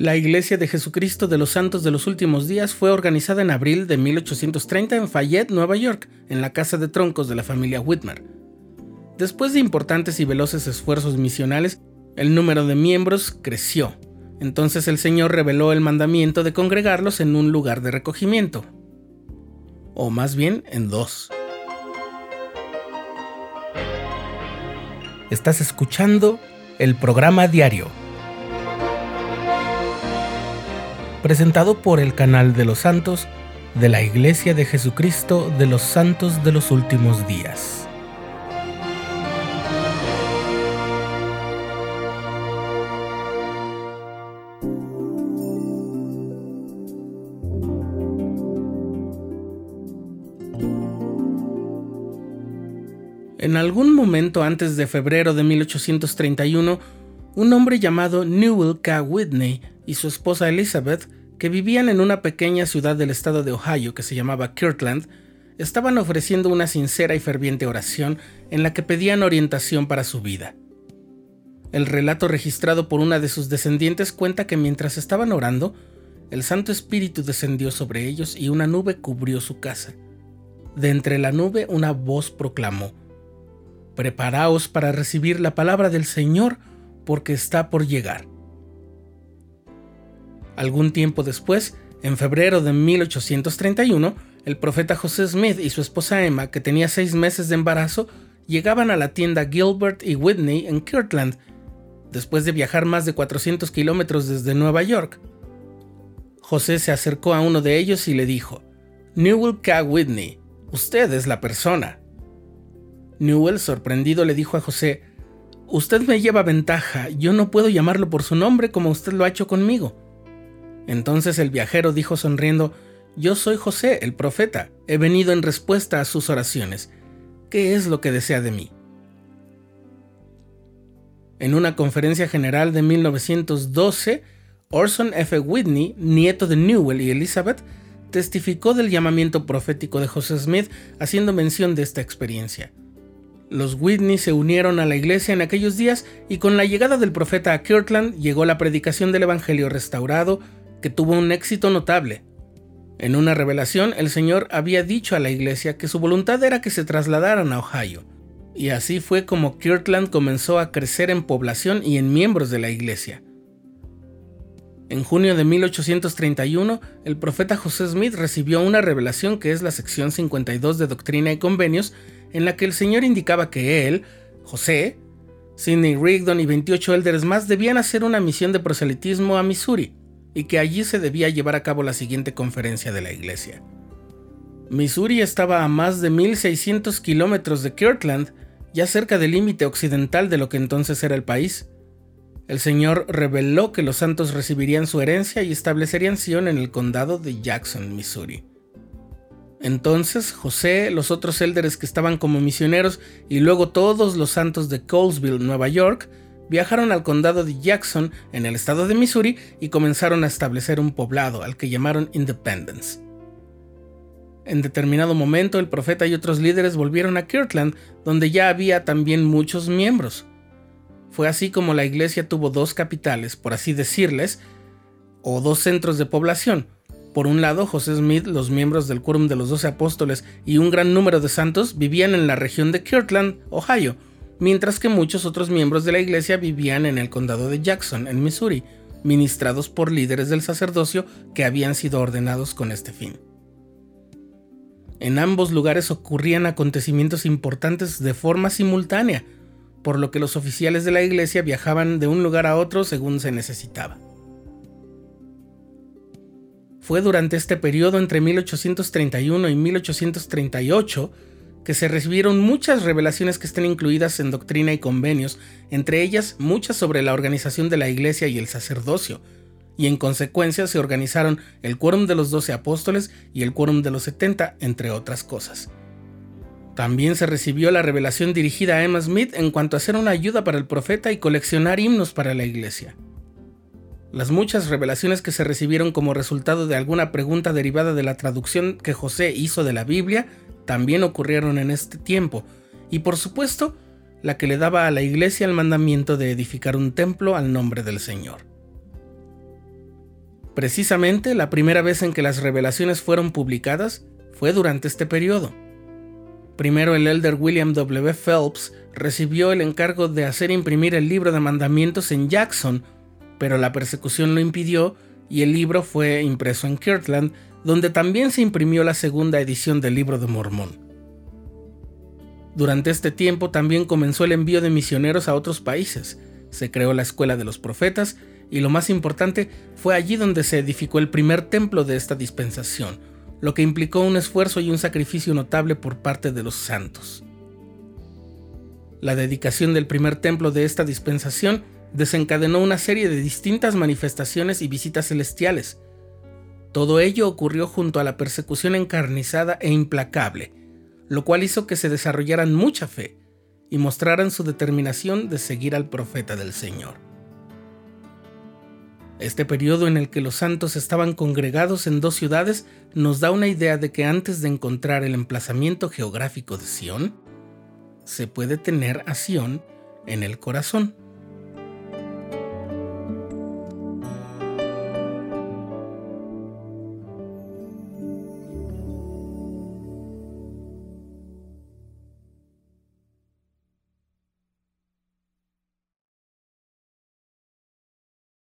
La Iglesia de Jesucristo de los Santos de los Últimos Días fue organizada en abril de 1830 en Fayette, Nueva York, en la casa de troncos de la familia Whitmer. Después de importantes y veloces esfuerzos misionales, el número de miembros creció. Entonces el Señor reveló el mandamiento de congregarlos en un lugar de recogimiento, o más bien en dos. Estás escuchando el programa diario presentado por el canal de los santos de la Iglesia de Jesucristo de los Santos de los Últimos Días. En algún momento antes de febrero de 1831, un hombre llamado Newell K. Whitney y su esposa Elizabeth, que vivían en una pequeña ciudad del estado de Ohio que se llamaba Kirtland, estaban ofreciendo una sincera y ferviente oración en la que pedían orientación para su vida. El relato registrado por una de sus descendientes cuenta que mientras estaban orando, el Santo Espíritu descendió sobre ellos y una nube cubrió su casa. De entre la nube una voz proclamó, Preparaos para recibir la palabra del Señor, porque está por llegar. Algún tiempo después, en febrero de 1831, el profeta José Smith y su esposa Emma, que tenía seis meses de embarazo, llegaban a la tienda Gilbert y Whitney en Kirtland, después de viajar más de 400 kilómetros desde Nueva York. José se acercó a uno de ellos y le dijo, Newell K. Whitney, usted es la persona. Newell, sorprendido, le dijo a José, Usted me lleva ventaja, yo no puedo llamarlo por su nombre como usted lo ha hecho conmigo. Entonces el viajero dijo sonriendo, Yo soy José, el profeta, he venido en respuesta a sus oraciones. ¿Qué es lo que desea de mí? En una conferencia general de 1912, Orson F. Whitney, nieto de Newell y Elizabeth, testificó del llamamiento profético de José Smith haciendo mención de esta experiencia. Los Whitney se unieron a la iglesia en aquellos días y con la llegada del profeta a Kirtland llegó la predicación del Evangelio restaurado, que tuvo un éxito notable. En una revelación, el Señor había dicho a la iglesia que su voluntad era que se trasladaran a Ohio, y así fue como Kirtland comenzó a crecer en población y en miembros de la iglesia. En junio de 1831, el profeta José Smith recibió una revelación que es la sección 52 de Doctrina y Convenios, en la que el Señor indicaba que él, José, Sidney Rigdon y 28 élderes más debían hacer una misión de proselitismo a Missouri y que allí se debía llevar a cabo la siguiente conferencia de la iglesia. Missouri estaba a más de 1600 kilómetros de Kirtland, ya cerca del límite occidental de lo que entonces era el país. El Señor reveló que los santos recibirían su herencia y establecerían Sion en el condado de Jackson, Missouri. Entonces José, los otros élderes que estaban como misioneros y luego todos los santos de Colesville, Nueva York, viajaron al condado de Jackson, en el estado de Missouri, y comenzaron a establecer un poblado al que llamaron Independence. En determinado momento el profeta y otros líderes volvieron a Kirtland, donde ya había también muchos miembros. Fue así como la iglesia tuvo dos capitales, por así decirles, o dos centros de población, por un lado, José Smith, los miembros del Quórum de los Doce Apóstoles y un gran número de santos vivían en la región de Kirtland, Ohio, mientras que muchos otros miembros de la iglesia vivían en el condado de Jackson, en Missouri, ministrados por líderes del sacerdocio que habían sido ordenados con este fin. En ambos lugares ocurrían acontecimientos importantes de forma simultánea, por lo que los oficiales de la iglesia viajaban de un lugar a otro según se necesitaba. Fue durante este periodo entre 1831 y 1838 que se recibieron muchas revelaciones que están incluidas en doctrina y convenios, entre ellas muchas sobre la organización de la iglesia y el sacerdocio, y en consecuencia se organizaron el Quórum de los Doce Apóstoles y el Quórum de los Setenta, entre otras cosas. También se recibió la revelación dirigida a Emma Smith en cuanto a hacer una ayuda para el profeta y coleccionar himnos para la iglesia. Las muchas revelaciones que se recibieron como resultado de alguna pregunta derivada de la traducción que José hizo de la Biblia también ocurrieron en este tiempo, y por supuesto, la que le daba a la iglesia el mandamiento de edificar un templo al nombre del Señor. Precisamente la primera vez en que las revelaciones fueron publicadas fue durante este periodo. Primero el elder William W. Phelps recibió el encargo de hacer imprimir el libro de mandamientos en Jackson, pero la persecución lo impidió y el libro fue impreso en Kirtland, donde también se imprimió la segunda edición del libro de Mormón. Durante este tiempo también comenzó el envío de misioneros a otros países, se creó la Escuela de los Profetas y lo más importante fue allí donde se edificó el primer templo de esta dispensación, lo que implicó un esfuerzo y un sacrificio notable por parte de los santos. La dedicación del primer templo de esta dispensación desencadenó una serie de distintas manifestaciones y visitas celestiales. Todo ello ocurrió junto a la persecución encarnizada e implacable, lo cual hizo que se desarrollaran mucha fe y mostraran su determinación de seguir al profeta del Señor. Este periodo en el que los santos estaban congregados en dos ciudades nos da una idea de que antes de encontrar el emplazamiento geográfico de Sión, se puede tener a Sión en el corazón.